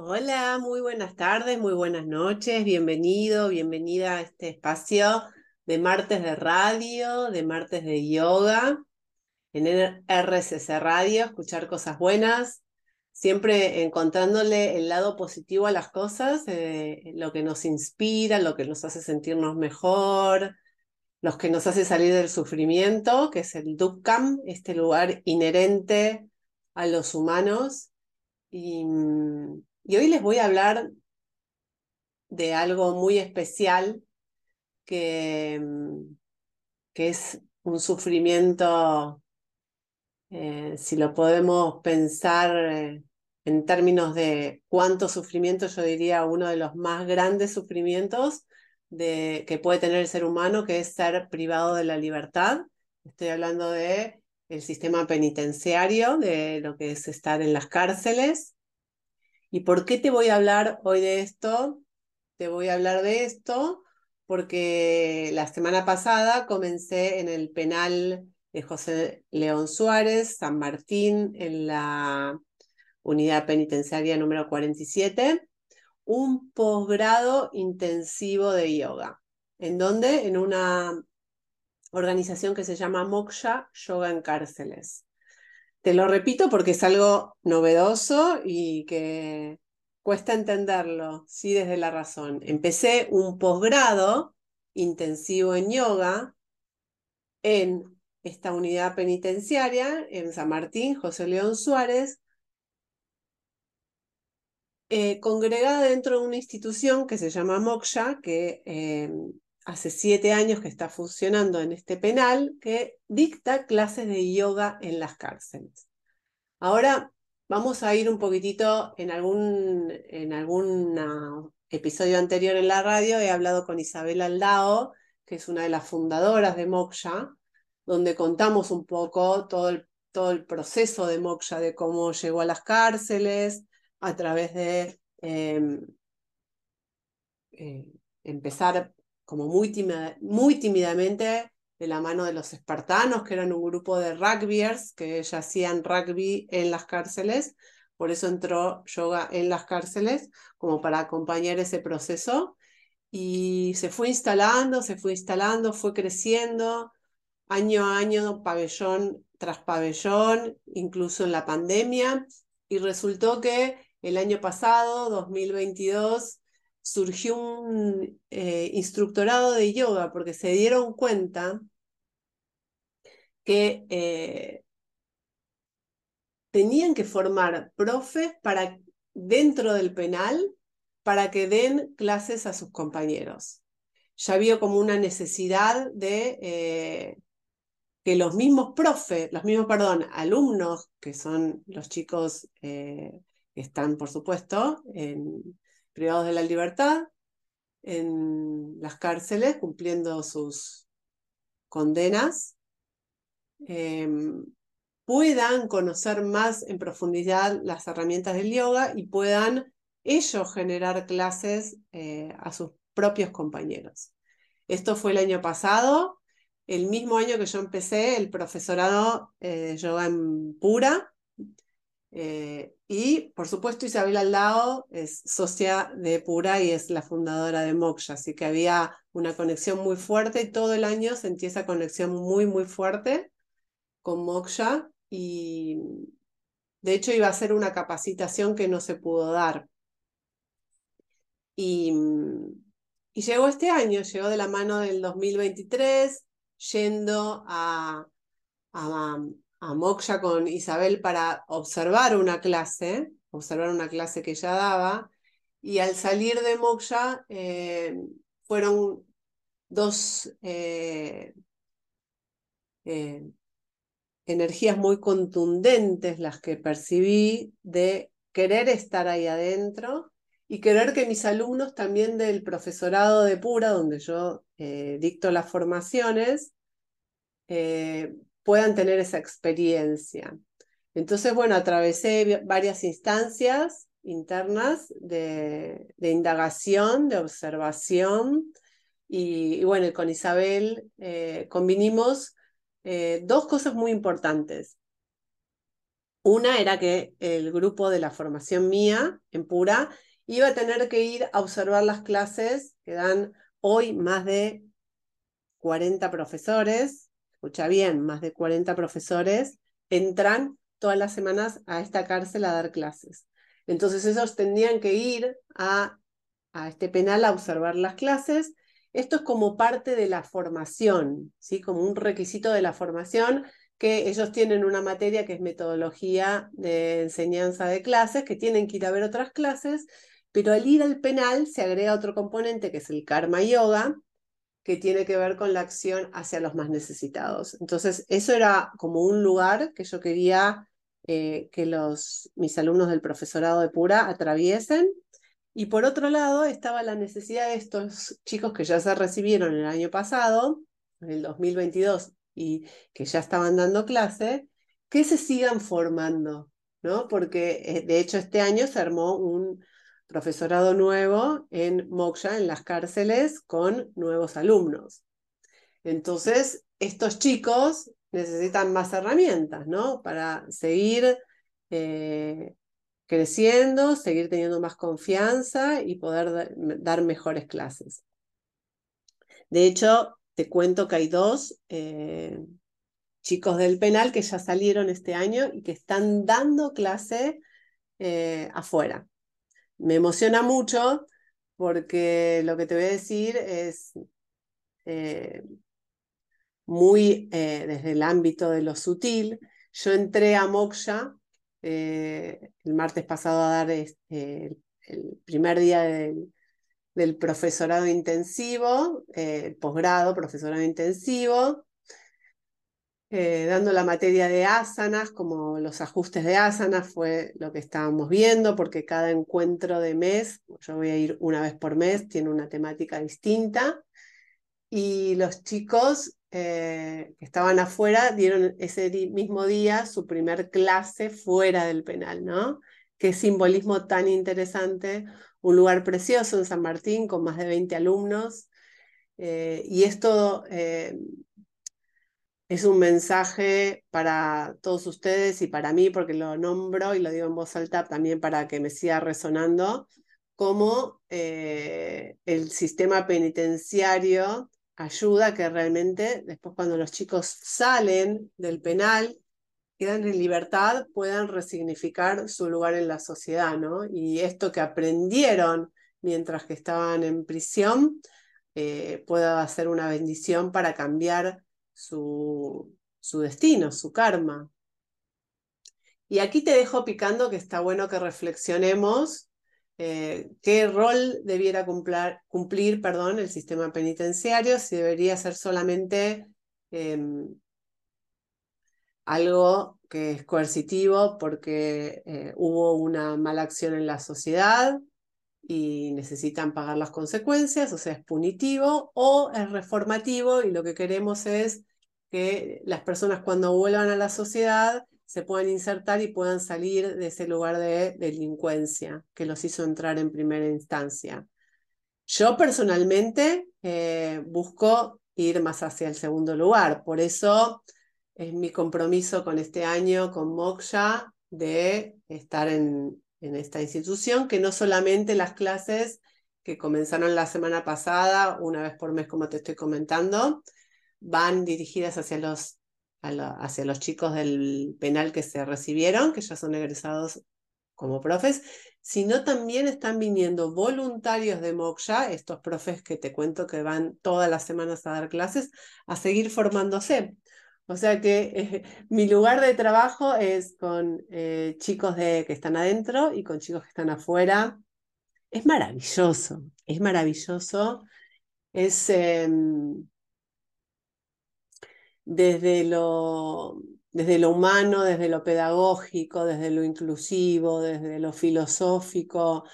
Hola, muy buenas tardes, muy buenas noches, bienvenido, bienvenida a este espacio de martes de radio, de martes de yoga, en RCC Radio, escuchar cosas buenas, siempre encontrándole el lado positivo a las cosas, eh, lo que nos inspira, lo que nos hace sentirnos mejor, los que nos hace salir del sufrimiento, que es el Dukkam, este lugar inherente a los humanos. Y, y hoy les voy a hablar de algo muy especial que, que es un sufrimiento, eh, si lo podemos pensar eh, en términos de cuánto sufrimiento, yo diría uno de los más grandes sufrimientos de, que puede tener el ser humano, que es ser privado de la libertad. Estoy hablando de el sistema penitenciario, de lo que es estar en las cárceles. ¿Y por qué te voy a hablar hoy de esto? Te voy a hablar de esto porque la semana pasada comencé en el penal de José León Suárez, San Martín, en la unidad penitenciaria número 47 un posgrado intensivo de yoga. ¿En dónde? En una organización que se llama Moksha Yoga en Cárceles. Te lo repito porque es algo novedoso y que cuesta entenderlo, sí, desde la razón. Empecé un posgrado intensivo en yoga en esta unidad penitenciaria en San Martín, José León Suárez, eh, congregada dentro de una institución que se llama Moksha, que eh, hace siete años que está funcionando en este penal, que dicta clases de yoga en las cárceles. Ahora vamos a ir un poquitito en algún, en algún episodio anterior en la radio, he hablado con Isabel Aldao, que es una de las fundadoras de Moksha, donde contamos un poco todo el, todo el proceso de Moksha, de cómo llegó a las cárceles, a través de em, eh, empezar como muy, muy tímidamente de la mano de los espartanos, que eran un grupo de rugbyers que ya hacían rugby en las cárceles. Por eso entró yoga en las cárceles, como para acompañar ese proceso. Y se fue instalando, se fue instalando, fue creciendo año a año, pabellón tras pabellón, incluso en la pandemia. Y resultó que el año pasado, 2022, surgió un eh, instructorado de yoga porque se dieron cuenta que eh, tenían que formar profes para dentro del penal para que den clases a sus compañeros. Ya había como una necesidad de eh, que los mismos profes, los mismos, perdón, alumnos, que son los chicos están, por supuesto, en, privados de la libertad, en las cárceles, cumpliendo sus condenas, em, puedan conocer más en profundidad las herramientas del yoga y puedan ellos generar clases eh, a sus propios compañeros. Esto fue el año pasado, el mismo año que yo empecé el profesorado eh, de yoga en Pura, eh, y por supuesto Isabel Aldao es socia de Pura y es la fundadora de Moksha, así que había una conexión muy fuerte y todo el año sentí esa conexión muy, muy fuerte con Moksha y de hecho iba a ser una capacitación que no se pudo dar. Y, y llegó este año, llegó de la mano del 2023, yendo a, a a Moksha con Isabel para observar una clase, observar una clase que ella daba, y al salir de Moksha eh, fueron dos eh, eh, energías muy contundentes las que percibí de querer estar ahí adentro y querer que mis alumnos también del profesorado de Pura, donde yo dicto las formaciones, puedan tener esa experiencia. Entonces, bueno, atravesé varias instancias internas de, indagación, de observación, y, bueno, con Isabel eh, convinimos eh, dos cosas muy importantes. Una era que el grupo de la formación mía, en Pura, iba a tener que ir a observar las clases que dan hoy más de 40 profesores, escucha bien, más de 40 profesores entran todas las semanas a esta cárcel a dar clases. Entonces ellos tendrían que ir a, a este penal a observar las clases. Esto es como parte de la formación, ¿sí? como un requisito de la formación que ellos tienen una materia que es metodología de enseñanza de clases, que tienen que ir a ver otras clases, pero al ir al penal se agrega otro componente que es el karma yoga, que tiene que ver con la acción hacia los más necesitados. Entonces, eso era como un lugar que yo quería eh, que los, mis alumnos del profesorado de Pura atraviesen. Y por otro lado, estaba la necesidad de estos chicos que ya se recibieron el año pasado, en el 2022, y que ya estaban dando clase, que se sigan formando, ¿no? Porque eh, de hecho este año se armó un profesorado nuevo en Moksha, en las cárceles, con nuevos alumnos. Entonces, estos chicos necesitan más herramientas, ¿no? Para seguir eh, creciendo, seguir teniendo más confianza y poder dar mejores clases. De hecho, te cuento que hay dos eh, chicos del penal que ya salieron este año y que están dando clase eh, afuera. Me emociona mucho porque lo que te voy a decir es eh, muy desde el ámbito de lo sutil. Yo entré a Moksha el martes pasado a dar el primer día del, del profesorado intensivo, eh, posgrado, profesorado intensivo, eh, dando la materia de asanas, como los ajustes de asanas fue lo que estábamos viendo, porque cada encuentro de mes, yo voy a ir una vez por mes, tiene una temática distinta, y los chicos eh, que estaban afuera dieron ese mismo día su primer clase fuera del penal, ¿no? Qué simbolismo tan interesante un lugar precioso en San Martín con más de 20 alumnos. Eh, y esto es un mensaje para todos ustedes y para mí, porque lo nombro y lo digo en voz alta también para que me siga resonando, como eh, el sistema penitenciario ayuda que realmente después cuando los chicos salen del penal quedan en libertad puedan resignificar su lugar en la sociedad, ¿no? Y esto que aprendieron mientras que estaban en prisión eh, pueda ser una bendición para cambiar su, su destino, su karma. Y aquí te dejo picando que está bueno que reflexionemos eh, qué rol debiera cumplir, cumplir perdón, el sistema penitenciario, si debería ser solamente em, algo que es coercitivo porque eh, hubo una mala acción en la sociedad y necesitan pagar las consecuencias, o sea, es punitivo o es reformativo y lo que queremos es que las personas cuando vuelvan a la sociedad se puedan insertar y puedan salir de ese lugar de delincuencia que los hizo entrar en primera instancia. Yo personalmente eh, busco ir más hacia el segundo lugar, por eso es mi compromiso con este año, con Moksha, de estar en, en esta institución, que no solamente las clases que comenzaron la semana pasada, una vez por mes, como te estoy comentando, van dirigidas hacia los, hacia los chicos del penal que se recibieron, que ya son egresados como profes, sino también están viniendo voluntarios de Moksha, estos profes que te cuento que van todas las semanas a dar clases, a seguir formándose. O sea que eh, mi lugar de trabajo es con eh, chicos de, que están adentro y con chicos que están afuera. Es maravilloso, es maravilloso. Es em, desde, lo, desde lo humano, desde lo pedagógico, desde lo inclusivo, desde lo filosófico.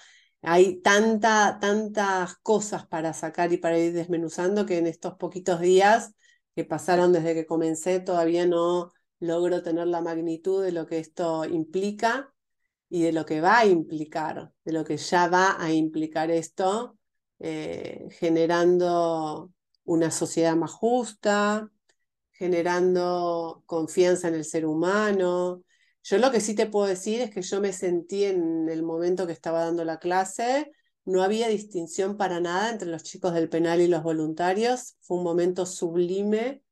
Hay tanta, tantas cosas para sacar y para ir desmenuzando que en estos poquitos días que pasaron desde que comencé, todavía no logro tener la magnitud de lo que esto implica y de lo que va a implicar, de lo que ya va a implicar esto, eh, generando una sociedad más justa, generando confianza en el ser humano, Yo lo que sí te puedo decir es que yo me sentí en el momento que estaba dando la clase, no había distinción para nada entre los chicos del penal y los voluntarios. Fue un momento sublime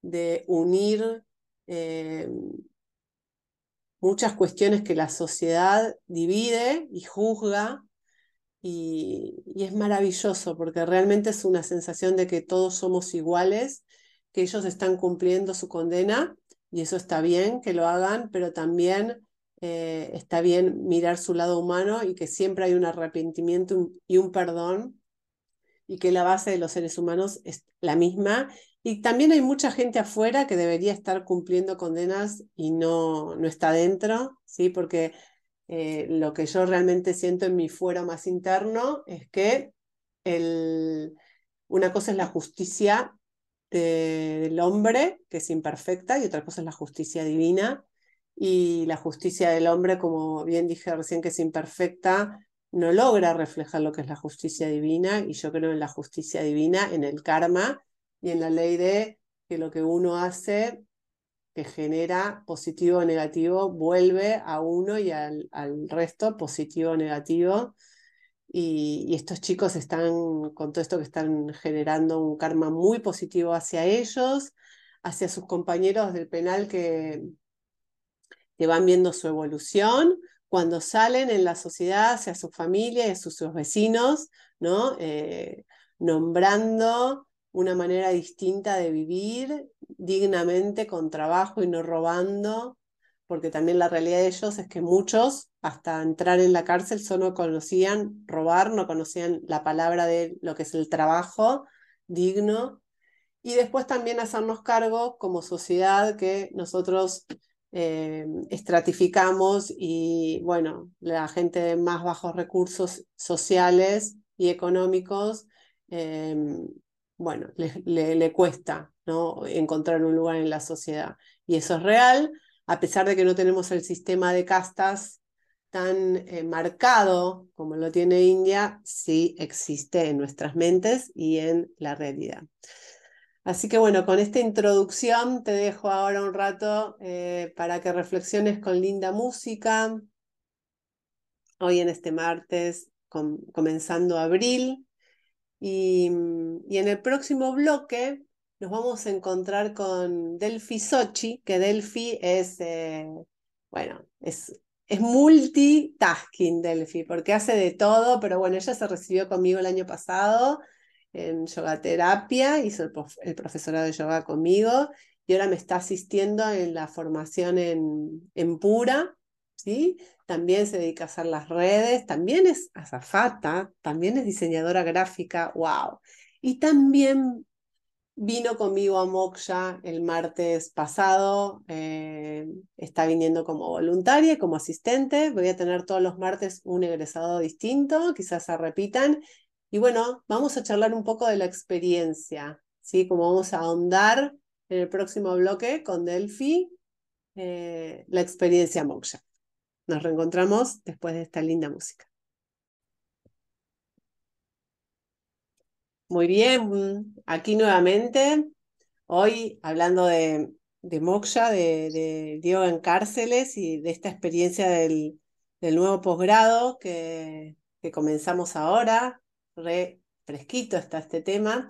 de unir eh, muchas cuestiones que la sociedad divide y juzga. Y, y, es maravilloso porque realmente es una sensación de que todos somos iguales, que ellos están cumpliendo su condena y eso está bien que lo hagan, pero también eh, está bien mirar su lado humano y que siempre hay un arrepentimiento y un perdón y que la base de los seres humanos es la misma. Y también hay mucha gente afuera que debería estar cumpliendo condenas y no, no está dentro, ¿sí? porque eh, lo que yo realmente siento en mi fuero más interno es que el, una cosa es la justicia del hombre, que es imperfecta, y otra cosa es la justicia divina. Y la justicia del hombre, como bien dije recién, que es imperfecta, no logra reflejar lo que es la justicia divina. Y yo creo en la justicia divina, en el karma y en la ley de que lo que uno hace que genera positivo o negativo, vuelve a uno y al, resto positivo o negativo. Y, estos chicos están, con todo esto que están generando un karma muy positivo hacia ellos, hacia sus compañeros del penal que, que van viendo su evolución, cuando salen en la sociedad, hacia su familia y a sus, vecinos, ¿no? Eh, nombrando una manera distinta de vivir dignamente, con trabajo y no robando, porque también la realidad de ellos es que muchos, hasta entrar en la cárcel, solo conocían robar, no conocían la palabra de lo que es el trabajo digno. Y después también hacernos cargo como sociedad que nosotros eh, estratificamos y, bueno, la gente de más bajos recursos sociales y económicos, eh, bueno, le, le, cuesta ¿no? encontrar un lugar en la sociedad. Y eso es real a pesar de que no tenemos el sistema de castas tan eh, marcado como lo tiene India, sí existe en nuestras mentes y en la realidad. Así que bueno, con esta introducción te dejo ahora un rato eh, para que reflexiones con linda música. Hoy en este martes, comenzando abril. Y, y en el próximo bloque nos vamos a encontrar con Delphi Sochi, que Delphi es, eh, bueno, es, es multitasking Delphi, porque hace de todo, pero bueno, ella se recibió conmigo el año pasado en yoga terapia, hizo el, profesorado de yoga conmigo y ahora me está asistiendo en la formación en, en Pura, ¿sí? También se dedica a hacer las redes, también es azafata, también es diseñadora gráfica, wow. Y también Vino conmigo a Moksha el martes pasado, eh, está viniendo como voluntaria, como asistente. Voy a tener todos los martes un egresado distinto, quizás se repitan. Y bueno, vamos a charlar un poco de la experiencia, ¿sí? Como vamos a ahondar en el próximo bloque con Delphi, eh, la experiencia Moksha. Nos reencontramos después de esta linda música. Muy bien, aquí nuevamente, hoy hablando de, de Moksha, de, de Diego en cárceles y de esta experiencia del, del nuevo posgrado que, que comenzamos ahora, re fresquito está este tema.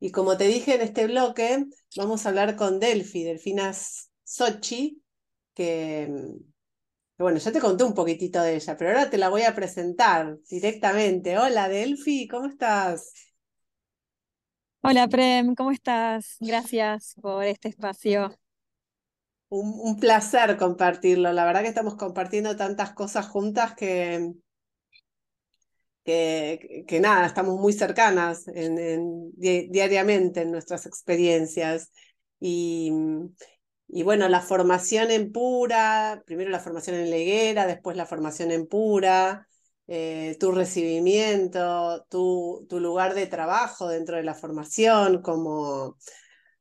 Y como te dije en este bloque, vamos a hablar con Delphi, Delfina Sochi, que, que, bueno, ya te conté un poquitito de ella, pero ahora te la voy a presentar directamente. Hola Delphi, ¿cómo estás? Hola Prem, ¿cómo estás? Gracias por este espacio. Un, placer compartirlo. La verdad que estamos compartiendo tantas cosas juntas que, que, que nada, estamos muy cercanas en, diariamente en nuestras experiencias. Y, y bueno, la formación en pura, primero la formación en leguera, después la formación en pura, eh, tu recibimiento, tu, tu, lugar de trabajo dentro de la formación, como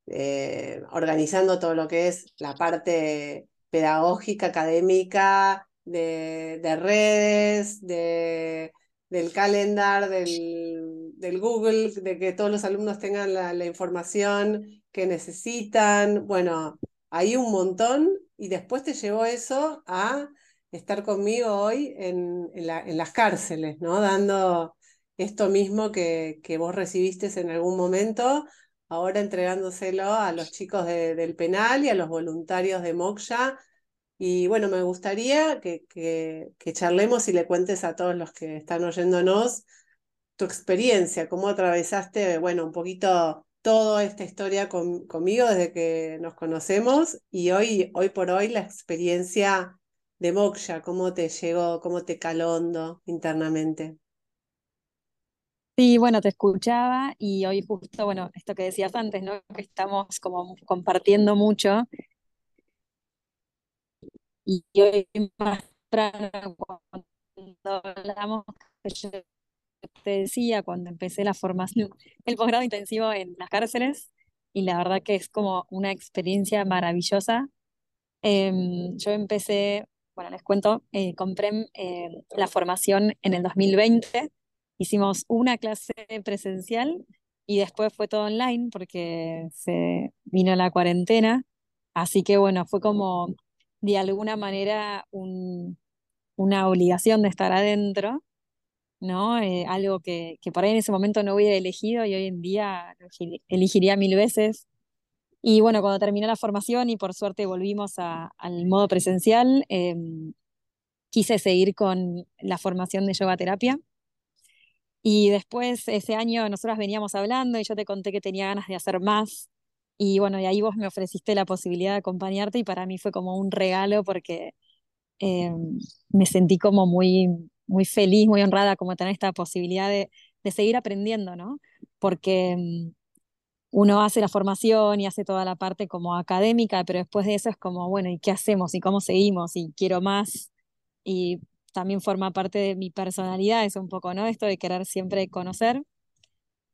eh, organizando todo lo que es la parte pedagógica, académica, de, de redes, de, del calendar, del, Google, de que todos los alumnos tengan la, información que necesitan. Bueno, hay un montón y después te llevó eso a estar conmigo hoy en, las cárceles, ¿no? Dando esto mismo que, que, vos recibiste en algún momento, ahora entregándoselo a los chicos del penal y a los voluntarios de Moksha. Y bueno, me gustaría que, que, charlemos y le cuentes a todos los que están oyéndonos tu experiencia, cómo atravesaste, bueno, un poquito toda esta historia conmigo desde que nos conocemos y hoy, hoy por hoy la experiencia de Moksha, cómo te llegó, cómo te caló hondo internamente. Sí, bueno, te escuchaba y hoy justo, bueno, esto que decías antes, ¿no? Que estamos como compartiendo mucho. Y hoy más cuando hablamos, yo te decía cuando empecé la formación, el posgrado intensivo en las cárceles, y la verdad que es como una experiencia maravillosa. Em, yo empecé, bueno, les cuento, eh, compré eh, la formación en el 2020, hicimos una clase presencial y después fue todo online porque se vino la cuarentena, así que bueno, fue como de alguna manera un, una obligación de estar adentro ¿no? Eh, algo que, que, por ahí en ese momento no hubiera elegido y hoy en día elegiría mil veces. Y bueno, cuando terminé la formación y por suerte volvimos al modo presencial, em, quise seguir con la formación de yoga terapia. Y después ese año nosotras veníamos hablando y yo te conté que tenía ganas de hacer más. Y bueno, y ahí vos me ofreciste la posibilidad de acompañarte y para mí fue como un regalo porque em, me sentí como muy muy feliz, muy honrada como tener esta posibilidad de, de seguir aprendiendo, ¿no? Porque mm, uno hace la formación y hace toda la parte como académica, pero después de eso es como, bueno, ¿y qué hacemos? ¿Y cómo seguimos? ¿Y quiero más? Y también forma parte de mi personalidad, es un poco, ¿no? Esto de querer siempre conocer.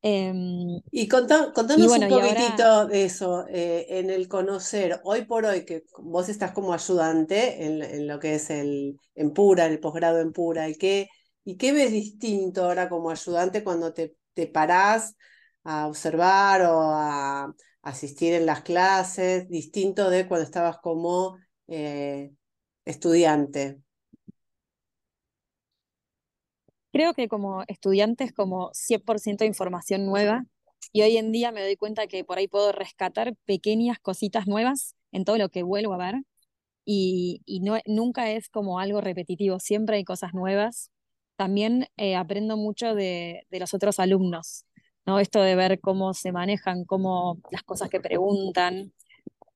Em, y contanos un poquitito de eso, eh, en el conocer, hoy por hoy, que vos estás como ayudante en, lo que es el en Pura, en el posgrado en Pura, ¿y qué, ¿y qué ves distinto ahora como ayudante cuando te, te parás a observar o a asistir en las clases, distinto de cuando estabas como eh, estudiante? Creo que como estudiante es como 100% información nueva y hoy en día me doy cuenta que por ahí puedo rescatar pequeñas cositas nuevas en todo lo que vuelvo a ver y, y no, nunca es como algo repetitivo, siempre hay cosas nuevas. También eh, aprendo mucho de, de, los otros alumnos, ¿no? Esto de ver cómo se manejan, cómo las cosas que preguntan.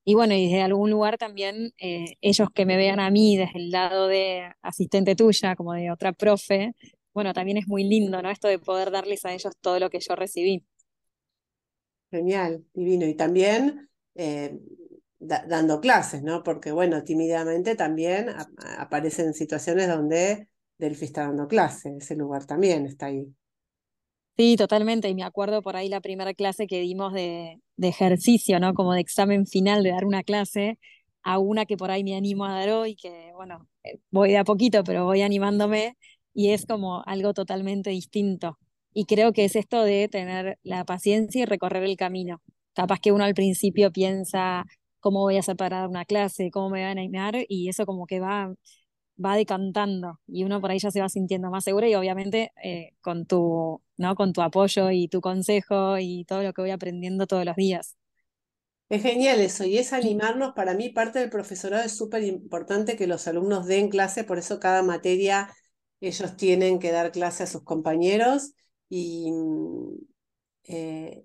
Y bueno, y desde algún lugar también eh, ellos que me vean a mí desde el lado de asistente tuya, como de otra profe, bueno, también es muy lindo, ¿no? Esto de poder darles a ellos todo lo que yo recibí. Genial, divino. Y también eh, dando clases, ¿no? Porque, bueno, tímidamente también aparecen situaciones donde Delphi está dando clase, ese lugar también está ahí. Sí, totalmente. Y me acuerdo por ahí la primera clase que dimos de, de ejercicio, ¿no? Como de examen final de dar una clase a una que por ahí me animo a dar hoy, que bueno, eh, voy de a poquito, pero voy animándome y es como algo totalmente distinto. Y creo que es esto de tener la paciencia y recorrer el camino. Capaz que uno al principio piensa cómo voy a hacer para dar una clase, cómo me voy a animar, y eso como que va, va decantando y uno por ahí ya se va sintiendo más seguro y obviamente eh, con, tu, ¿no? con tu apoyo y tu consejo y todo lo que voy aprendiendo todos los días. Es genial eso, y es animarnos. Para mí, parte del profesorado es súper importante que los alumnos den clase, por eso cada materia ellos tienen que dar clase a sus compañeros y, eh,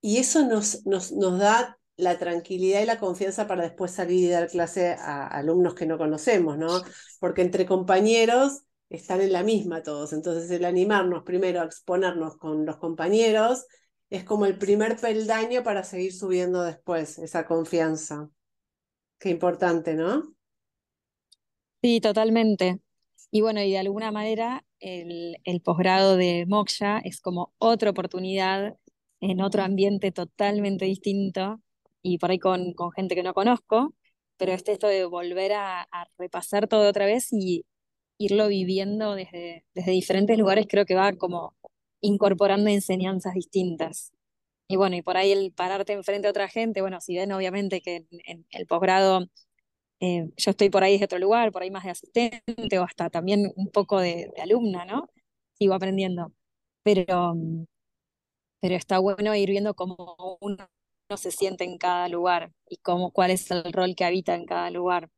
y eso nos, nos, nos, da la tranquilidad y la confianza para después salir y dar clase a alumnos que no conocemos, ¿no? Porque entre compañeros están en la misma todos, entonces el animarnos primero a exponernos con los compañeros es como el primer peldaño para seguir subiendo después esa confianza. Qué importante, ¿no? Sí, totalmente. Y bueno, y de alguna manera el, posgrado de Moksha es como otra oportunidad en otro ambiente totalmente distinto y por ahí con, gente que no conozco, pero este esto de volver a, repasar todo otra vez y irlo viviendo desde, desde diferentes lugares creo que va como incorporando enseñanzas distintas. Y bueno, y por ahí el pararte enfrente a otra gente, bueno, si ven obviamente que en, en el posgrado eh, yo estoy por ahí desde otro lugar, por ahí más de asistente o hasta también un poco de, alumna, ¿no? Sigo aprendiendo. Pero, pero está bueno ir viendo cómo uno se siente en cada lugar y cómo, cuál es el rol que habita en cada lugar.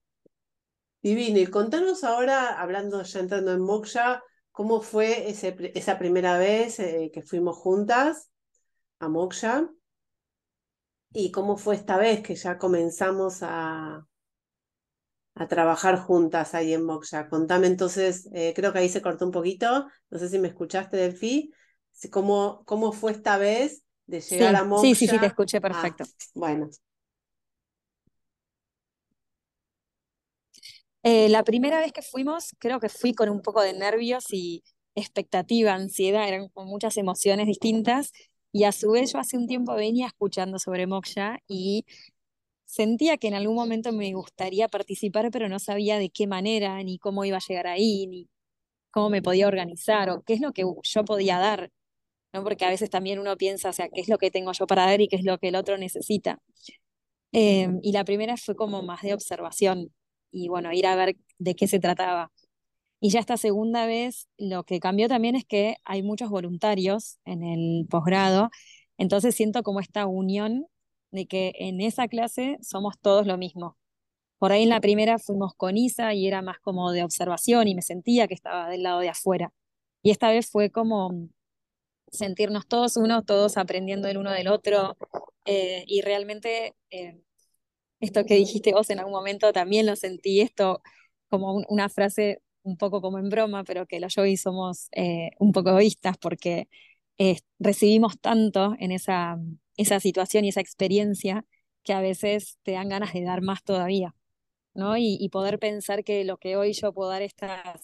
Divino, y contanos ahora, hablando ya entrando en Moksha, ¿cómo fue ese, esa primera vez eh, que fuimos juntas a Moksha? ¿Y cómo fue esta vez que ya comenzamos a, a trabajar juntas ahí en Moksha? Contame entonces, eh, creo que ahí se cortó un poquito, no sé si me escuchaste, Delfi, ¿cómo, cómo fue esta vez de llegar a Moksha? Sí, sí, sí, te escuché perfecto. bueno. Eh, la primera vez que fuimos, creo que fui con un poco de nervios y expectativa, ansiedad, eran con muchas emociones distintas. Y a su vez yo hace un tiempo venía escuchando sobre Moksha y sentía que en algún momento me gustaría participar, pero no sabía de qué manera, ni cómo iba a llegar ahí, ni cómo me podía organizar o qué es lo que yo podía dar, ¿no? Porque a veces también uno piensa, o sea, qué es lo que tengo yo para dar y qué es lo que el otro necesita. Em, y la primera fue como más de observación, y bueno, ir a ver de qué se trataba. Y ya esta segunda vez lo que cambió también es que hay muchos voluntarios en el posgrado, entonces siento como esta unión de que en esa clase somos todos lo mismo. Por ahí en la primera fuimos con Isa y era más como de observación y me sentía que estaba del lado de afuera. Y esta vez fue como sentirnos todos uno, todos aprendiendo el uno del otro eh, y realmente eh, esto que dijiste vos en algún momento también lo sentí, esto como una frase un poco como en broma, pero que los yogis somos eh, un poco egoístas porque recibimos tanto en esa, esa situación y esa experiencia que a veces te dan ganas de dar más todavía, ¿no? Y, poder pensar que lo que hoy yo puedo dar está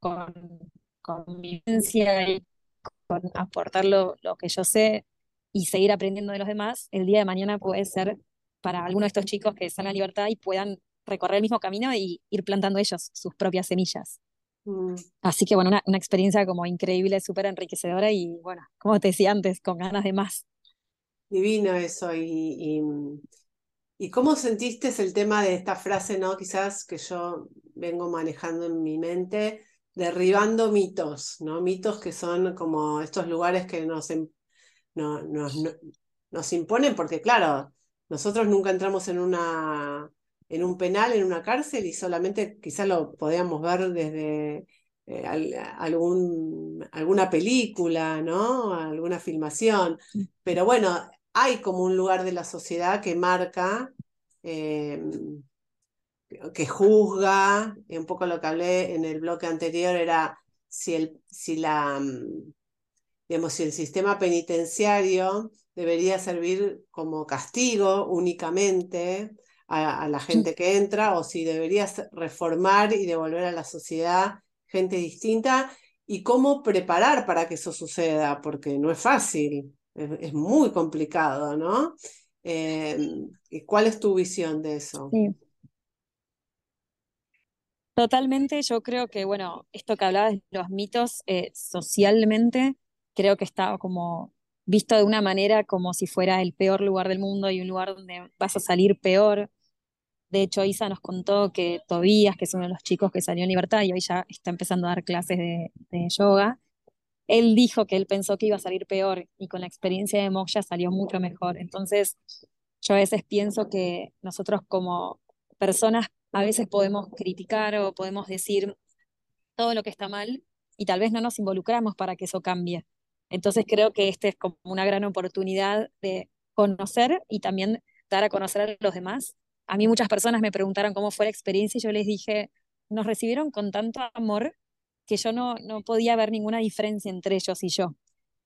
con, con vivencia y con aportar lo, lo que yo sé y seguir aprendiendo de los demás, el día de mañana puede ser para alguno de estos chicos que en la libertad y puedan recorrer el mismo camino y ir plantando ellos sus propias semillas. Mm. Así que bueno, una, una experiencia como increíble, súper enriquecedora y bueno, como te decía antes, con ganas de más. Divino eso. Y, y, y, cómo sentiste el tema de esta frase, no? Quizás que yo vengo manejando en mi mente, derribando mitos, ¿no? Mitos que son como estos lugares que nos, em, no, nos, nos imponen porque, claro, nosotros nunca entramos en, una, en un penal, en una cárcel y solamente quizás lo podíamos ver desde eh, algún, alguna película, ¿no? Alguna filmación. Pero bueno, hay como un lugar de la sociedad que marca, em, que juzga, un poco lo que hablé en el bloque anterior era si, el, si la mm, digamos, si el sistema penitenciario debería servir como castigo únicamente a, la gente que entra o si debería reformar y devolver a la sociedad gente distinta y cómo preparar para que eso suceda, porque no es fácil, es, muy complicado, ¿no? Em, ¿Cuál es tu visión de eso? Totalmente, yo creo que, bueno, esto que hablabas de los mitos, eh, socialmente creo que estaba como visto de una manera como si fuera el peor lugar del mundo y un lugar donde vas a salir peor. De hecho, Isa nos contó que Tobías, que es uno de los chicos que salió en libertad y hoy ya está empezando a dar clases de, yoga, él dijo que él pensó que iba a salir peor y con la experiencia de Moksha salió mucho mejor. Entonces, yo a veces pienso que nosotros como personas a veces podemos criticar o podemos decir todo lo que está mal y tal vez no nos involucramos para que eso cambie. Entonces creo que esta es como una gran oportunidad de conocer y también dar a conocer a los demás. A mí muchas personas me preguntaron cómo fue la experiencia y yo les dije, nos recibieron con tanto amor que yo no, no podía ver ninguna diferencia entre ellos y yo.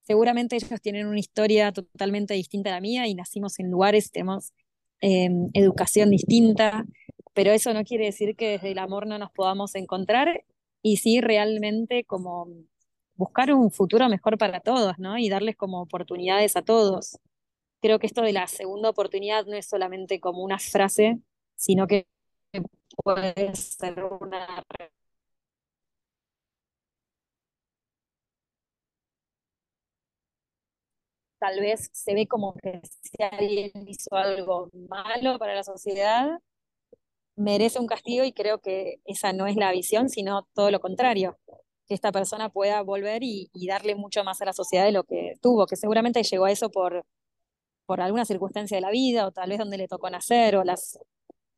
Seguramente ellos tienen una historia totalmente distinta a la mía y nacimos en lugares, tenemos em, educación distinta, pero eso no quiere decir que desde el amor no nos podamos encontrar y sí realmente como buscar un futuro mejor para todos, ¿no? Y darles como oportunidades a todos. Creo que esto de la segunda oportunidad no es solamente como una frase, sino que puede ser una tal vez se ve como que si alguien hizo algo malo para la sociedad, merece un castigo y creo que esa no es la visión, sino todo lo contrario, que esta persona pueda volver y, darle mucho más a la sociedad de lo que tuvo, que seguramente llegó a eso por, por alguna circunstancia de la vida o tal vez donde le tocó nacer o las,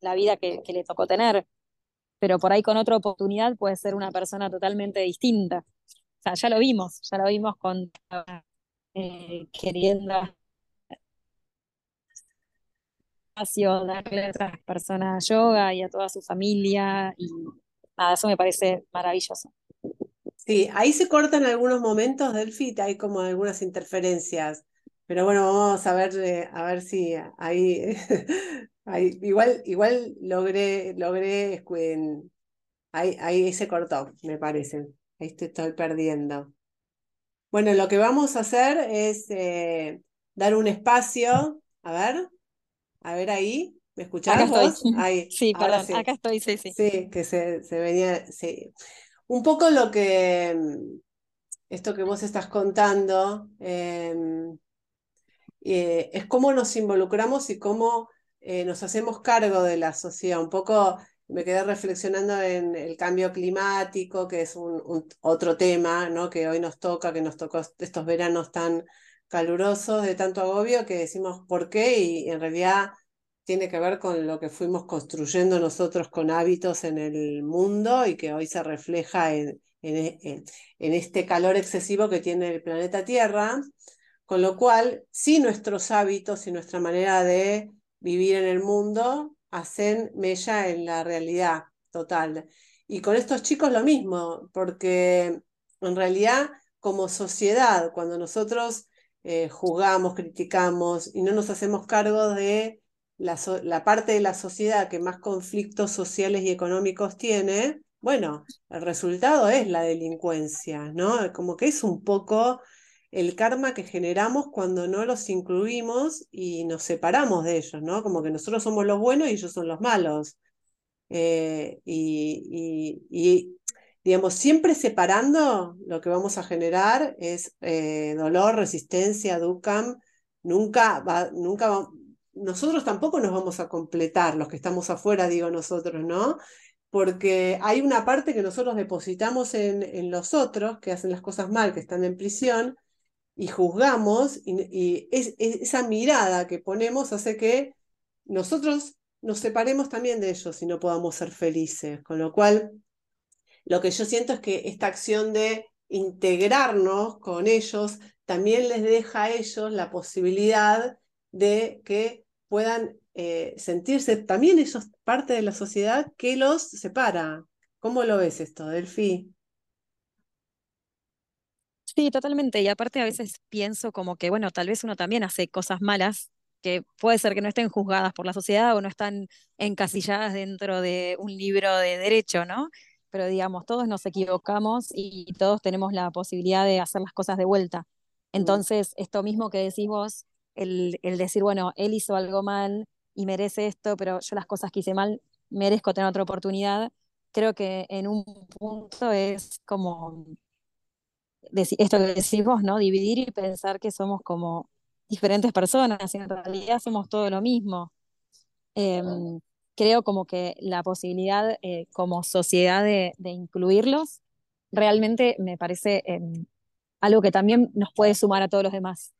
la vida que, le tocó tener, pero por ahí con otra oportunidad puede ser una persona totalmente distinta. O sea, ya lo vimos, ya lo vimos con eh, queriendo darle a otras personas yoga y a toda su familia y nada, eso me parece maravilloso. Sí, ahí se cortan algunos momentos del fit, hay como algunas interferencias, pero bueno, vamos a ver, eh, a ver si ahí, ahí igual, igual logré, logré, ahí, ahí se cortó, me parece, ahí te estoy perdiendo. Bueno, lo que vamos a hacer es eh, dar un espacio, a ver, a ver ahí, ¿me escuchás acá vos? Estoy. Ahí, sí, perdón, acá estoy, sí, sí. Sí, que se, se venía, sí. Un poco lo que, mm, esto que vos estás contando, em, eh, es cómo nos involucramos y cómo eh, nos hacemos cargo de la sociedad. Un poco me quedé reflexionando en el cambio climático, que es un, otro tema ¿no? que hoy nos toca, que nos tocó estos veranos tan calurosos, de tanto agobio, que decimos por qué y en realidad tiene que ver con lo que fuimos construyendo nosotros con hábitos en el mundo y que hoy se refleja en, en, este calor excesivo que tiene el planeta Tierra, con lo cual, si nuestros hábitos y nuestra manera de vivir en el mundo hacen mella en la realidad total. Y con estos chicos lo mismo, porque en realidad como sociedad, cuando nosotros eh, juzgamos, criticamos y no nos hacemos cargo de la, la, parte de la sociedad que más conflictos sociales y económicos tiene, bueno, el resultado es la delincuencia, ¿no? Como que es un poco el karma que generamos cuando no los incluimos y nos separamos de ellos, ¿no? Como que nosotros somos los buenos y ellos son los malos. Eh, y, y, digamos, siempre separando, lo que vamos a generar es eh, dolor, resistencia, ducam, nunca va, nunca nosotros tampoco nos vamos a completar, los que estamos afuera, digo nosotros, ¿no? Porque hay una parte que nosotros depositamos en, en los otros, que hacen las cosas mal, que están en prisión, y juzgamos, y, esa mirada que ponemos hace que nosotros nos separemos también de ellos y no podamos ser felices, con lo cual lo que yo siento es que esta acción de integrarnos con ellos también les deja a ellos la posibilidad de que puedan eh, sentirse también ellos parte de la sociedad que los separa. ¿Cómo lo ves esto, Delfi? Sí, totalmente. Y aparte a veces pienso como que, bueno, tal vez uno también hace cosas malas que puede ser que no estén juzgadas por la sociedad o no están encasilladas dentro de un libro de derecho, ¿no? pero digamos, todos nos equivocamos y todos tenemos la posibilidad de hacer las cosas de vuelta. Mm. Entonces, esto mismo que decís vos, el, el decir, bueno, él hizo algo mal y merece esto, pero yo las cosas que hice mal, merezco tener otra oportunidad, creo que en un punto es como esto que decís vos, ¿no? Dividir y pensar que somos como diferentes personas y en realidad somos todo lo mismo. Em, creo como que la posibilidad eh, como sociedad de, incluirlos realmente me parece em, algo que también nos puede sumar a todos los demás.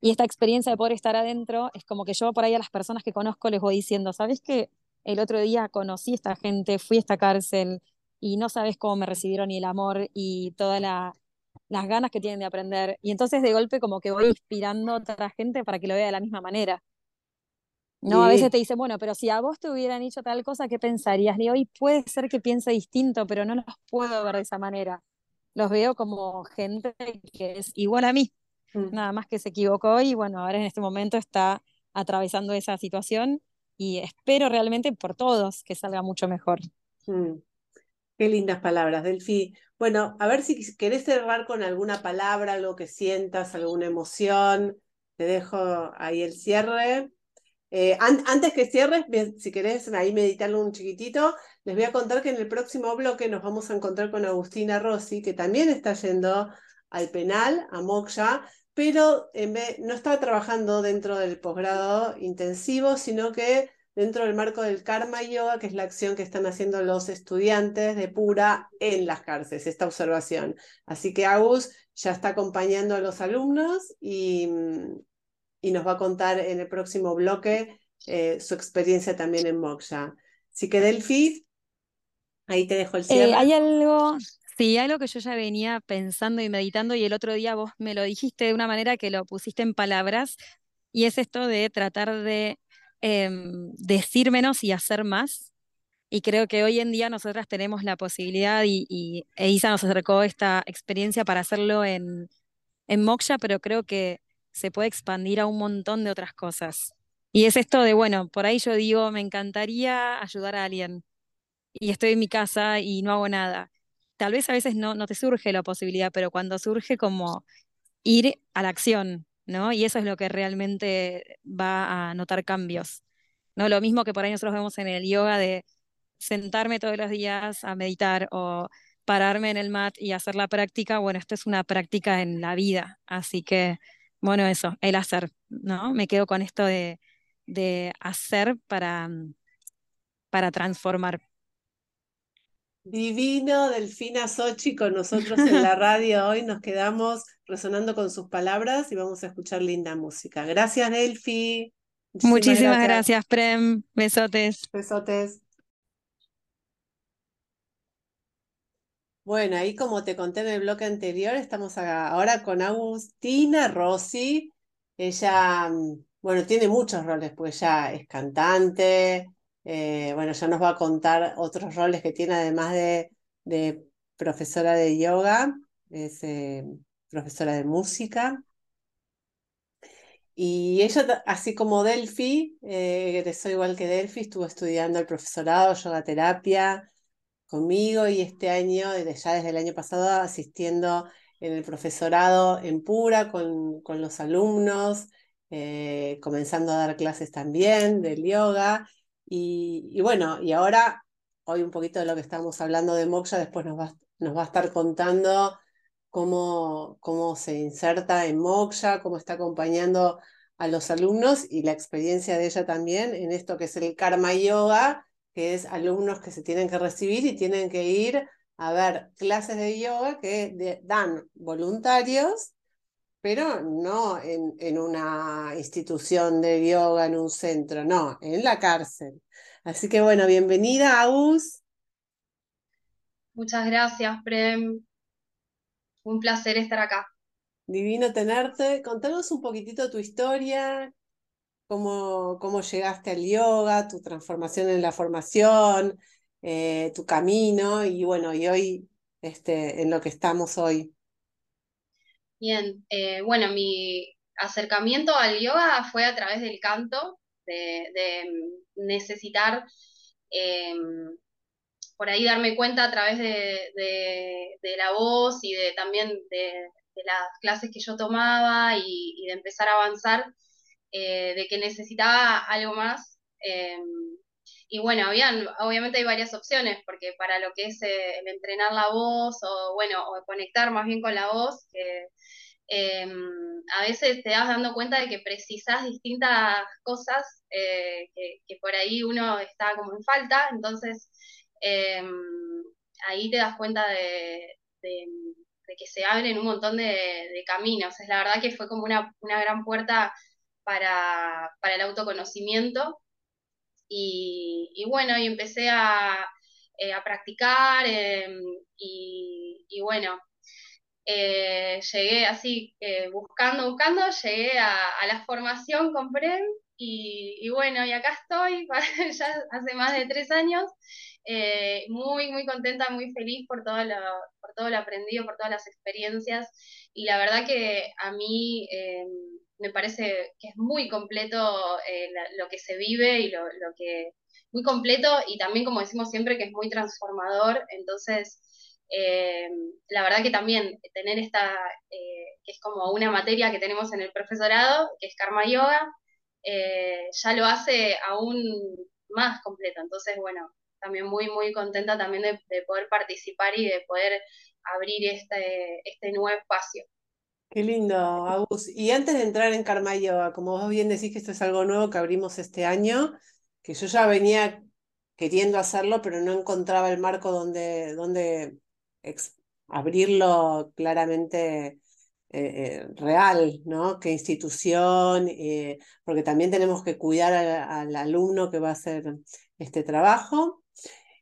Y esta experiencia de poder estar adentro es como que yo por ahí a las personas que conozco les voy diciendo, ¿sabes que el otro día conocí a esta gente, fui a esta cárcel y no sabes cómo me recibieron y el amor y todas la, las ganas que tienen de aprender? Y entonces de golpe como que voy inspirando a otra gente para que lo vea de la misma manera. No, a veces te dicen, bueno, pero si a vos te hubieran dicho tal cosa, ¿qué pensarías? Y hoy puede ser que piense distinto, pero no los puedo ver de esa manera. Los veo como gente que es igual a mí, mm. nada más que se equivocó y bueno, ahora en este momento está atravesando esa situación y espero realmente por todos que salga mucho mejor. Mm. Qué lindas palabras, Delfi. Bueno, a ver si querés cerrar con alguna palabra, algo que sientas, alguna emoción. Te dejo ahí el cierre. Eh, antes que cierres, si querés ahí meditarlo un chiquitito, les voy a contar que en el próximo bloque nos vamos a encontrar con Agustina Rossi, que también está yendo al penal, a Moksha, pero no estaba trabajando dentro del posgrado intensivo, sino que dentro del marco del Karma Yoga, que es la acción que están haciendo los estudiantes de Pura en las cárceles, esta observación. Así que Agus ya está acompañando a los alumnos y, y nos va a contar en el próximo bloque eh, su experiencia también en Moksha. Así que Delphi, ahí te dejo el cierre. Eh, hay algo, sí, algo que yo ya venía pensando y meditando y el otro día vos me lo dijiste de una manera que lo pusiste en palabras y es esto de tratar de em, decir menos y hacer más. Y creo que hoy en día nosotras tenemos la posibilidad y, y Isa nos acercó esta experiencia para hacerlo en, en Moksha, pero creo que se puede expandir a un montón de otras cosas. Y es esto de, bueno, por ahí yo digo, me encantaría ayudar a alguien y estoy en mi casa y no hago nada. Tal vez a veces no, no te surge la posibilidad, pero cuando surge como ir a la acción, ¿no? Y eso es lo que realmente va a notar cambios. ¿no? Lo mismo que por ahí nosotros vemos en el yoga de sentarme todos los días a meditar o pararme en el mat y hacer la práctica, bueno, esto es una práctica en la vida, así que, bueno, eso, el hacer, ¿no? Me quedo con esto de, de hacer para, mm, para transformar. Divino Delfina Sochi con nosotros en la radio hoy. Nos quedamos resonando con sus palabras y vamos a escuchar linda música. Gracias, Delfi. Muchísimas, gracias. Prem. Besotes. Besotes. Bueno, ahí como te conté en el bloque anterior, estamos ahora con Agustina Rossi. Ella mm, bueno, tiene muchos roles, pues ya es cantante, eh, bueno, ya nos va a contar otros roles que tiene además de, profesora de yoga, es eh, profesora de música. Y ella, así como Delphi, eh, egresó igual que Delphi, estuvo estudiando el profesorado, yoga terapia conmigo y este año, ya desde el año pasado, asistiendo en el profesorado en Pura con, con los alumnos. Eh, comenzando a dar clases también del yoga. Y, bueno, y ahora, hoy un poquito de lo que estamos hablando de Moksha, después nos va, nos va a estar contando cómo, cómo se inserta en Moksha, cómo está acompañando a los alumnos y la experiencia de ella también en esto que es el Karma Yoga, que es alumnos que se tienen que recibir y tienen que ir a ver clases de yoga que dan voluntarios pero no en, en, una institución de yoga, en un centro, no, en la cárcel. Así que bueno, bienvenida, Agus. Muchas gracias, Prem. Un placer estar acá. Divino tenerte. Contanos un poquitito tu historia, cómo, cómo llegaste al yoga, tu transformación en la formación, eh, tu camino y bueno, y hoy este, en lo que estamos hoy. Bien, eh, bueno, mi acercamiento al yoga fue a través del canto, de, mm, necesitar em, por ahí darme cuenta a través de, la voz y de también de, las clases que yo tomaba y, de empezar a avanzar, eh, de que necesitaba algo más. Y bueno, habían, obviamente hay varias opciones, porque para lo que es eh, el entrenar la voz, o bueno, o conectar más bien con la voz, que em, a veces te das dando cuenta de que precisas distintas cosas eh, que, por ahí uno está como en falta, entonces em, ahí te das cuenta de, que se abren un montón de, caminos. Es la verdad que fue como una, gran puerta para, para el autoconocimiento y, bueno, y empecé a, eh, practicar em, y, bueno, eh, llegué así, eh, buscando, buscando, llegué a, la formación con PREM y, bueno, y acá estoy, ya hace más de tres años, muy, muy contenta, muy feliz por todo, lo, por todo lo aprendido, por todas las experiencias y la verdad que a mí me parece que es muy completo eh, lo que se vive y lo, que muy completo y también como decimos siempre que es muy transformador. Entonces eh, la verdad que también tener esta eh, que es como una materia que tenemos en el profesorado que es karma yoga ya lo hace aún más completo. Entonces bueno también muy muy contenta también de, poder participar y de poder abrir este, este nuevo espacio Qué lindo, Agus. Y antes de entrar en Karma como vos bien decís que esto es algo nuevo que abrimos este año, que yo ya venía queriendo hacerlo, pero no encontraba el marco donde, donde abrirlo claramente eh, eh, real, ¿no? ¿Qué institución? Eh, porque también tenemos que cuidar al alumno que va a hacer este trabajo.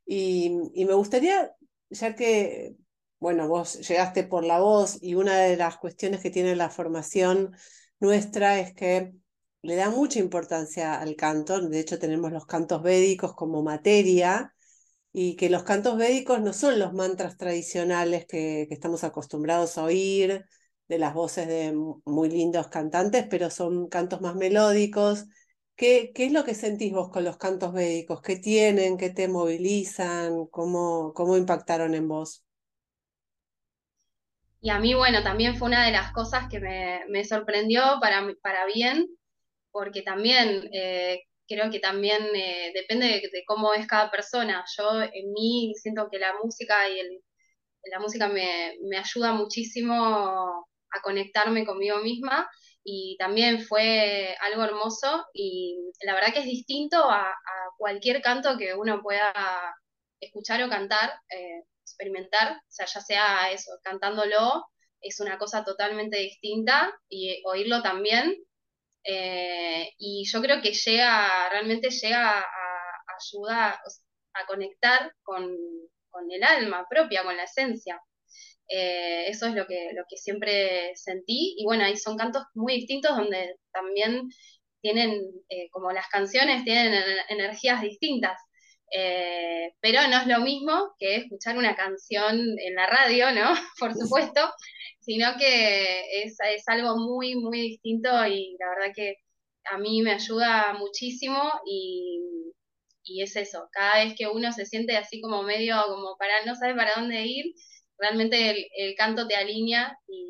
Y, y me gustaría, ya que bueno, vos llegaste por la voz y una de las cuestiones que tiene la formación nuestra es que le da mucha importancia al canto, de hecho tenemos los cantos védicos como materia y que los cantos védicos no son los mantras tradicionales que, estamos acostumbrados a oír, de las voces de muy lindos cantantes, pero son cantos más melódicos. ¿Qué, ¿Qué, es lo que sentís vos con los cantos védicos? ¿Qué tienen? ¿Qué te movilizan? ¿Cómo, cómo impactaron en vos? Y a mí, bueno, también fue una de las cosas que me, sorprendió para, para bien, porque también eh, creo que también eh, depende de, cómo es cada persona. Yo en mí siento que la música y el, la música me, ayuda muchísimo a conectarme conmigo misma y también fue algo hermoso y la verdad que es distinto a, cualquier canto que uno pueda escuchar o cantar. Eh, experimentar, o sea, ya sea eso, cantándolo, es una cosa totalmente distinta y oírlo también. Eh, y yo creo que llega, realmente llega a, ayudar a conectar con, el alma propia, con la esencia. Eh, eso es lo que, lo que siempre sentí. Y bueno, ahí son cantos muy distintos donde también tienen, eh, como las canciones, tienen energías distintas. Eh, pero no es lo mismo que escuchar una canción en la radio, ¿no? Por supuesto, sino que es, es, algo muy, muy distinto y la verdad que a mí me ayuda muchísimo y, y es eso, cada vez que uno se siente así como medio, como para, no sabe para dónde ir, realmente el, canto te alinea y,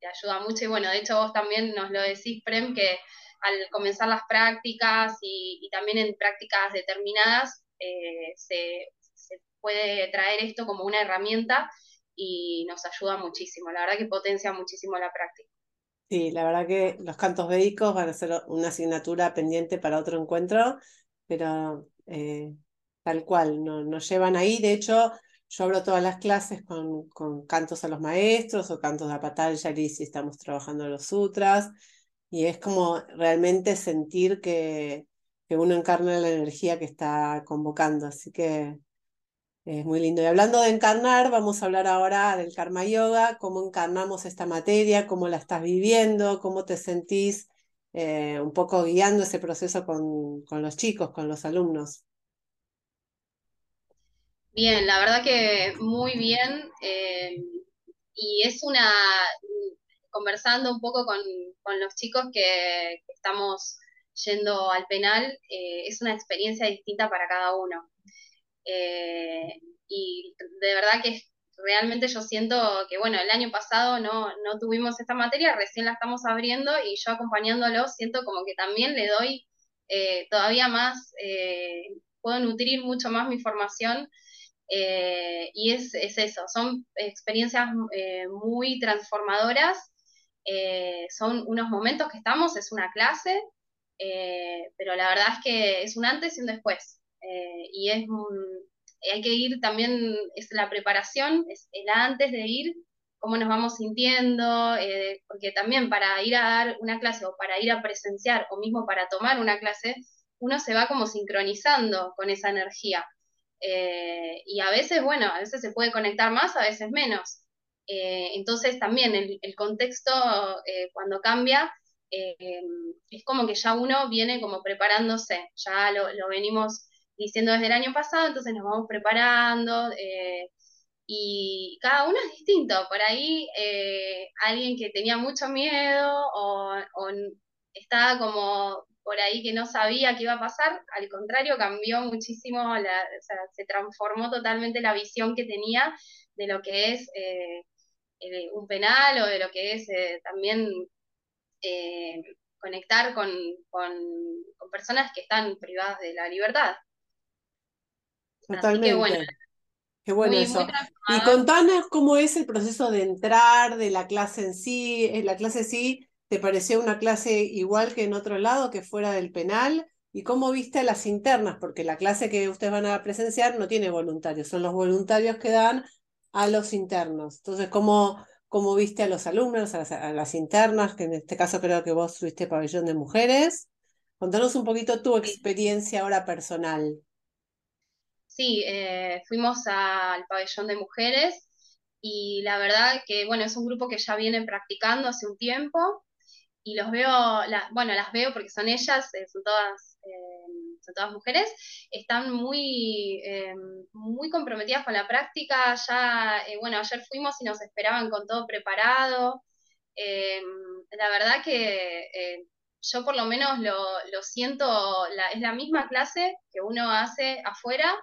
te ayuda mucho y bueno, de hecho vos también nos lo decís, Prem, que al comenzar las prácticas y, y también en prácticas determinadas, eh, se, puede traer esto como una herramienta y nos ayuda muchísimo. La verdad que potencia muchísimo la práctica. Sí, la verdad que los cantos védicos van a ser una asignatura pendiente para otro encuentro, pero eh, tal cual, no, nos llevan ahí. De hecho, yo hablo todas las clases con, con cantos a los maestros o cantos de Patanjali si estamos trabajando los sutras, y es como realmente sentir que, que uno encarna la energía que está convocando. Así que es muy lindo. Y hablando de encarnar, vamos a hablar ahora del karma yoga, cómo encarnamos esta materia, cómo la estás viviendo, cómo te sentís eh, un poco guiando ese proceso con, con los chicos, con los alumnos. Bien, la verdad que muy bien. Eh, y es una, conversando un poco con, con los chicos que, que estamos yendo al penal, eh, es una experiencia distinta para cada uno. Eh, y de verdad que realmente yo siento que, bueno, el año pasado no, no tuvimos esta materia, recién la estamos abriendo y yo acompañándolo siento como que también le doy eh, todavía más, puedo nutrir mucho más mi formación. y es, es, eso, son experiencias muy transformadoras, son unos momentos que estamos, es una clase, eh, pero la verdad es que es un antes y un después. Eh, y es hay que ir también, es la preparación, es el antes de ir, cómo nos vamos sintiendo, eh, porque también para ir a dar una clase o para ir a presenciar o mismo para tomar una clase, uno se va como sincronizando con esa energía. y a veces, bueno, a veces se puede conectar más, a veces menos. entonces también el, el contexto cuando cambia eh, es como que ya uno viene como preparándose, ya lo, venimos diciendo desde el año pasado, entonces nos vamos preparando eh, y cada uno es distinto. Por ahí eh, alguien que tenía mucho miedo o, estaba como por ahí que no sabía qué iba a pasar, al contrario, cambió muchísimo, se transformó totalmente la visión que tenía de lo que es un penal o de lo que es también eh, conectar con, personas que están privadas de la libertad. Totalmente. Qué bueno eso. y contanos cómo es el proceso de entrar, de la clase en sí. ¿En la clase sí te pareció una clase igual que en otro lado, que fuera del penal? ¿Y cómo viste a las internas? Porque la clase que ustedes van a presenciar no tiene voluntarios, son los voluntarios que dan a los internos. Entonces, ¿cómo, cómo viste a los alumnos, a las, internas, que en este caso creo que vos fuiste pabellón de mujeres? Contanos un poquito tu experiencia ahora personal. Sí, eh, fuimos al pabellón de mujeres y la verdad que, bueno, es un grupo que ya viene practicando hace un tiempo y los veo, bueno, las veo porque son ellas, eh, son todas, eh, son todas mujeres, están muy, muy comprometidas con la práctica, ya, bueno, ayer fuimos y nos esperaban con todo preparado, la verdad que yo por lo menos lo, lo siento, es la misma clase que uno hace afuera,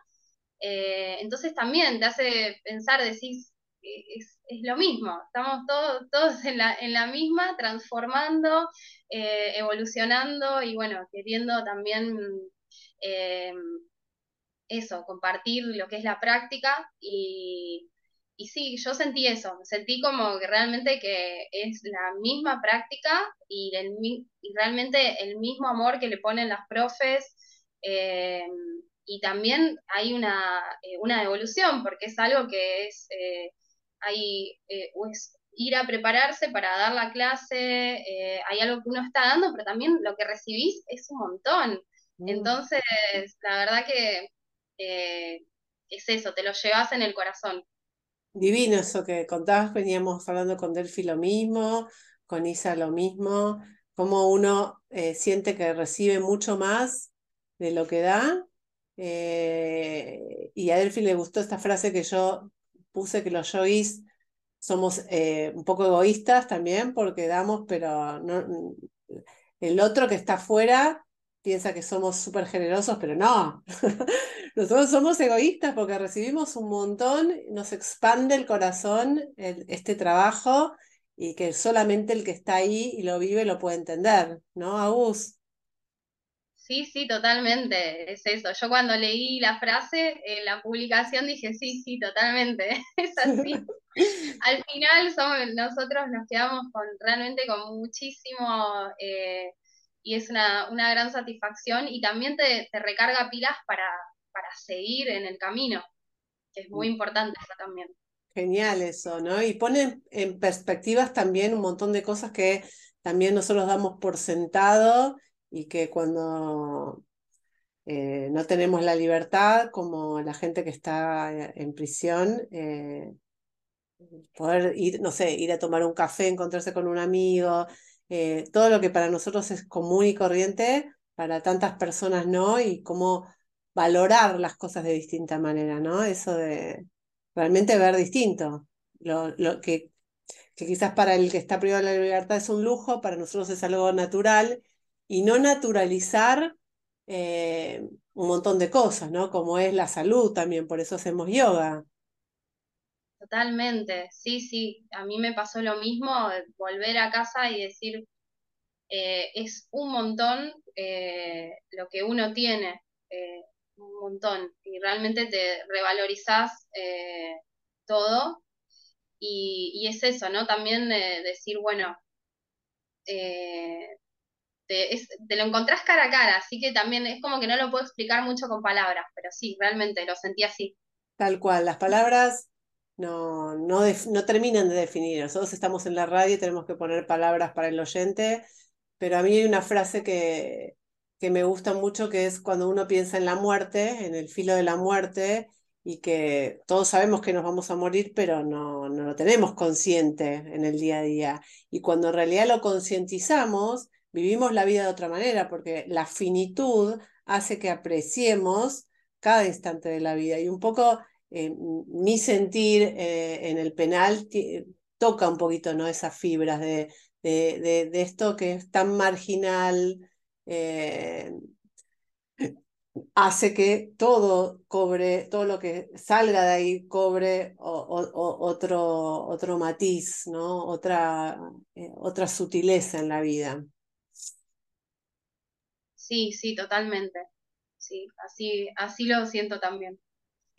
eh, entonces también te hace pensar, decís, eh, es, lo mismo, estamos todos, todos en, la, en la misma, transformando, eh, evolucionando y bueno, queriendo también eso, compartir lo que es la práctica y, y sí, yo sentí eso, sentí como que realmente que es la misma práctica y, el, y realmente el mismo amor que le ponen las profes y también hay una, eh, una, evolución, porque es algo que es, eh, hay, eh, ir a prepararse para dar la clase, hay algo que uno está dando, pero también lo que recibís es un montón. Mm. Entonces, la verdad que es eso, te lo llevas en el corazón. Divino eso que contabas, veníamos hablando con Delphi lo mismo, con Isa lo mismo, cómo uno siente que recibe mucho más de lo que da eh, y a Delphi le gustó esta frase que yo puse, que los yois somos eh, un poco egoístas también, porque damos, pero no, el otro que está afuera piensa que somos súper generosos, pero no. Nosotros somos egoístas porque recibimos un montón, nos expande el corazón este trabajo y que solamente el que está ahí y lo vive lo puede entender, ¿no, Agus? Sí, sí, totalmente, es eso. Yo cuando leí la frase en la publicación dije, sí, sí, totalmente, es así. Al final somos, nosotros nos quedamos con realmente con muchísimo, eh, y es una, una, gran satisfacción y también te, te, recarga pilas para, para seguir en el camino, que es muy mm. importante eso también. Genial eso, ¿no? Y pone en perspectivas también un montón de cosas que también nosotros damos por sentado y que cuando eh, no tenemos la libertad, como la gente que está eh, en prisión, eh, poder ir, no sé, ir a tomar un café, encontrarse con un amigo, todo lo que para nosotros es común y corriente, para tantas personas no, y cómo valorar las cosas de distinta manera, ¿no? Eso de realmente ver distinto. Lo, lo que, que quizás para el que está privado de la libertad es un lujo, para nosotros es algo natural y no naturalizar eh, un montón de cosas, ¿no? Como es la salud también, por eso hacemos yoga. Totalmente, sí, sí, a mí me pasó lo mismo, volver a casa y decir, eh, es un montón eh, lo que uno tiene, un montón, y realmente te revalorizás todo, y, y, es eso, ¿no? También decir, bueno, te, lo encontrás cara a cara, así que también es como que no lo puedo explicar mucho con palabras, pero sí, realmente lo sentí así. Tal cual, las palabras no, no, no terminan de definir, nosotros estamos en la radio y tenemos que poner palabras para el oyente, pero a mí hay una frase que, que me gusta mucho, que es cuando uno piensa en la muerte, en el filo de la muerte, y que todos sabemos que nos vamos a morir, pero no, no lo tenemos consciente en el día a día. Y cuando en realidad lo concientizamos, vivimos la vida de otra manera, porque la finitud hace que apreciemos cada instante de la vida. Y un poco eh, mi sentir eh, en el penal toca un poquito ¿no? esas fibras de, de, de, esto que es tan marginal. Eh, hace que todo cobre, todo lo que salga de ahí cobre otro, otro matiz, ¿no? otra, otra sutileza en la vida. Sí, sí, totalmente. Sí, así, así lo siento también.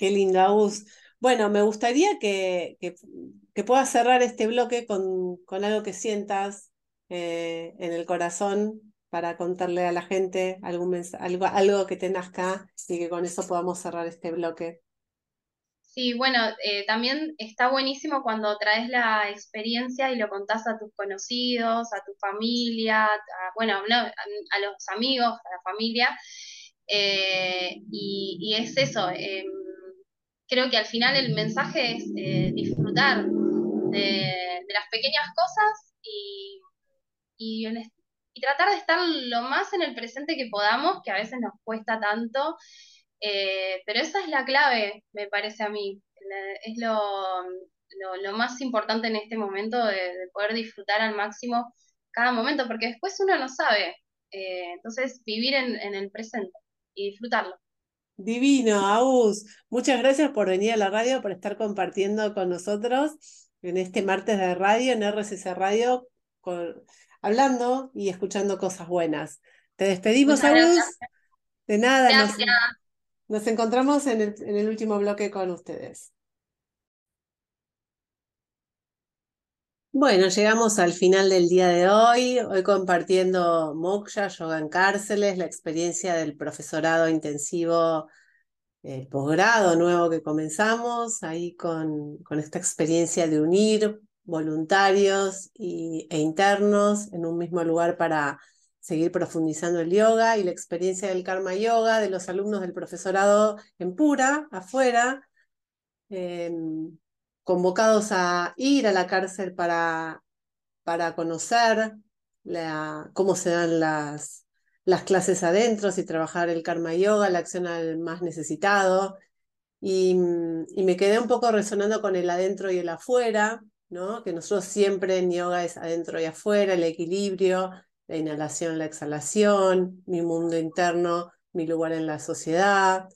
Qué linda, Us. Bueno, me gustaría que, que, puedas cerrar este bloque con, con algo que sientas eh, en el corazón para contarle a la gente algún algo, algo que te nazca y que con eso podamos cerrar este bloque. Sí, bueno, eh, también está buenísimo cuando traes la experiencia y lo contás a tus conocidos, a tu familia, bueno, a, los amigos, a la familia. Eh, y, es eso, em, creo que al final el mensaje es eh, disfrutar de, las pequeñas cosas y, y, tratar de estar lo más en el presente que podamos, que a veces nos cuesta tanto. Eh, pero esa es la clave, me parece a mí. Es lo, lo, más importante en este momento de, poder disfrutar al máximo cada momento, porque después uno no sabe. Eh, entonces, vivir en, en, el presente y disfrutarlo. Divino, Aus. Muchas gracias por venir a la radio, por estar compartiendo con nosotros en este martes de radio, en RCC Radio, hablando y escuchando cosas buenas. Te despedimos, Aus. De nada. Gracias. Nos encontramos en el, último bloque con ustedes. Bueno, llegamos al final del día de hoy, hoy compartiendo Moksha, Yoga en Cárceles, la experiencia del profesorado intensivo, el posgrado nuevo que comenzamos, ahí con, esta experiencia de unir voluntarios y, e internos en un mismo lugar para seguir profundizando el yoga y la experiencia del karma yoga de los alumnos del profesorado en Pura, afuera, em, convocados a ir a la cárcel para, para conocer la, cómo se dan las, las clases adentro y trabajar el karma yoga, la acción al más necesitado. Y, y, me quedé un poco resonando con el adentro y el afuera, ¿no? que nosotros siempre en yoga es adentro y afuera, el equilibrio, la inhalación, la exhalación, mi mundo interno, mi lugar en la sociedad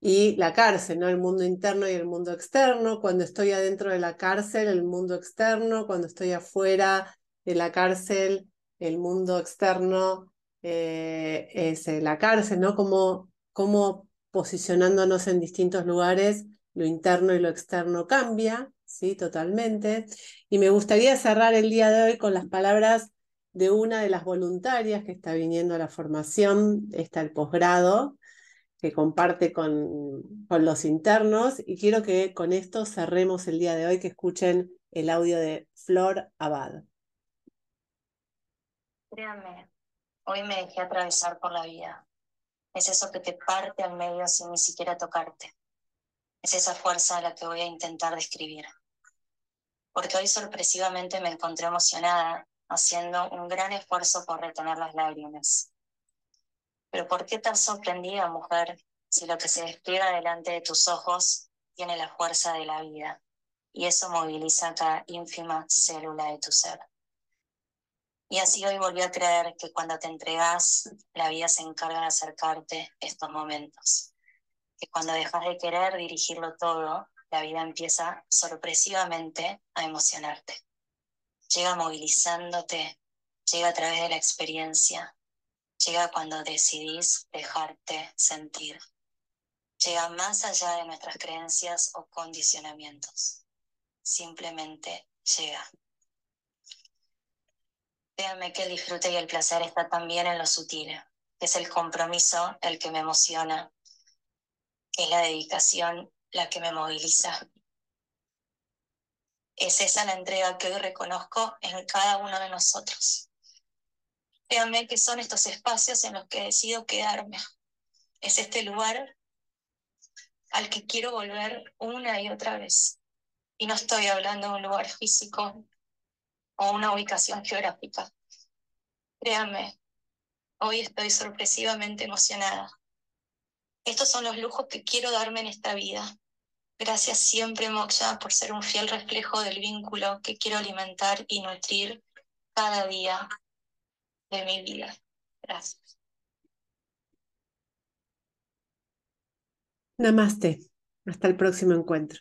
y la cárcel, ¿no? El mundo interno y el mundo externo. Cuando estoy adentro de la cárcel, el mundo externo. Cuando estoy afuera de la cárcel, el mundo externo eh, es eh, la cárcel, ¿no? Como, como posicionándonos en distintos lugares, lo interno y lo externo cambia, ¿sí? Totalmente. Y me gustaría cerrar el día de hoy con las palabras de una de las voluntarias que está viniendo a la formación, está el posgrado, que comparte con, con los internos, y quiero que con esto cerremos el día de hoy, que escuchen el audio de Flor Abad. Créanme, hoy me dejé atravesar por la vida. Es eso que te parte al medio sin ni siquiera tocarte. Es esa fuerza a la que voy a intentar describir. Porque hoy sorpresivamente me encontré emocionada haciendo un gran esfuerzo por retener las lágrimas. Pero ¿por qué tan sorprendida, mujer, si lo que se despliega delante de tus ojos tiene la fuerza de la vida y eso moviliza cada ínfima célula de tu ser? Y así hoy volví a creer que cuando te entregas, la vida se encarga de acercarte estos momentos. Que cuando dejas de querer dirigirlo todo, la vida empieza sorpresivamente a emocionarte llega movilizándote, llega a través de la experiencia, llega cuando decidís dejarte sentir, llega más allá de nuestras creencias o condicionamientos, simplemente llega. Créanme que el disfrute y el placer está también en lo sutil, es el compromiso el que me emociona, es la dedicación la que me moviliza es esa la entrega que hoy reconozco en cada uno de nosotros. Créanme que son estos espacios en los que decido quedarme. Es este lugar al que quiero volver una y otra vez. Y no estoy hablando de un lugar físico o una ubicación geográfica. Créanme, hoy estoy sorpresivamente emocionada. Estos son los lujos que quiero darme en esta vida. Gracias siempre, Moksha, por ser un fiel reflejo del vínculo que quiero alimentar y nutrir cada día de mi vida. Gracias. Namaste. Hasta el próximo encuentro.